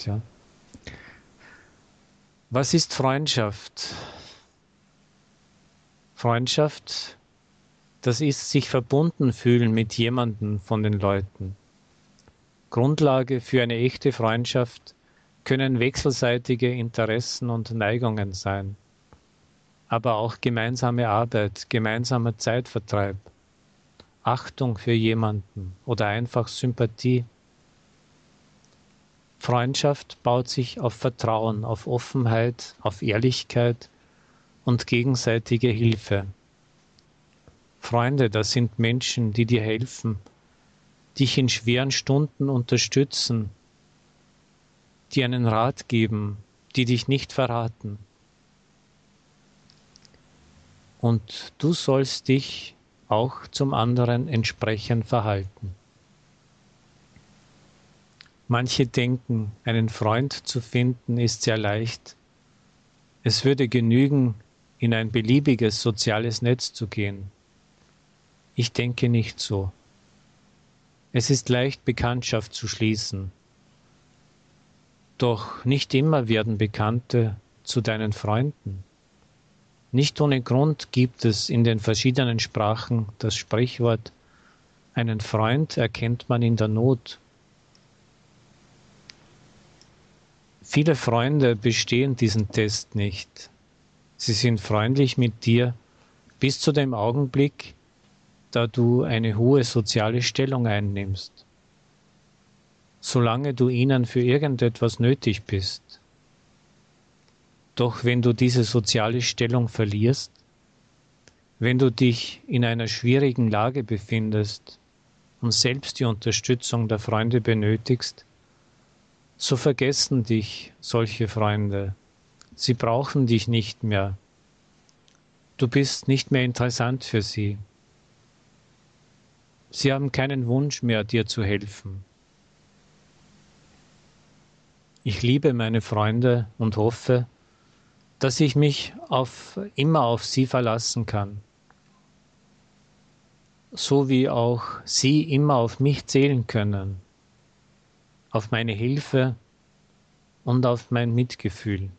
Freundschaft. Ja. Was ist Freundschaft? Freundschaft, das ist sich verbunden fühlen mit jemandem von den Leuten. Grundlage für eine echte Freundschaft können wechselseitige Interessen und Neigungen sein, aber auch gemeinsame Arbeit, gemeinsamer Zeitvertreib, Achtung für jemanden oder einfach Sympathie. Freundschaft baut sich auf Vertrauen, auf Offenheit, auf Ehrlichkeit, und gegenseitige Hilfe. Freunde, das sind Menschen, die dir helfen, dich in schweren Stunden unterstützen, die einen Rat geben, die dich nicht verraten. Und du sollst dich auch zum anderen entsprechend verhalten. Manche denken, einen Freund zu finden ist sehr leicht. Es würde genügen, in ein beliebiges soziales Netz zu gehen. Ich denke nicht so. Es ist leicht, Bekanntschaft zu schließen. Doch nicht immer werden Bekannte zu deinen Freunden. Nicht ohne Grund gibt es in den verschiedenen Sprachen das Sprichwort, einen Freund erkennt man in der Not. Viele Freunde bestehen diesen Test nicht. Sie sind freundlich mit dir bis zu dem Augenblick, da du eine hohe soziale Stellung einnimmst. Solange du ihnen für irgendetwas nötig bist. Doch wenn du diese soziale Stellung verlierst, wenn du dich in einer schwierigen Lage befindest und selbst die Unterstützung der Freunde benötigst, so vergessen dich solche Freunde Sie brauchen dich nicht mehr. Du bist nicht mehr interessant für sie. Sie haben keinen Wunsch mehr, dir zu helfen. Ich liebe meine Freunde und hoffe, dass ich mich auf, immer auf sie verlassen kann, so wie auch sie immer auf mich zählen können, auf meine Hilfe und auf mein Mitgefühl.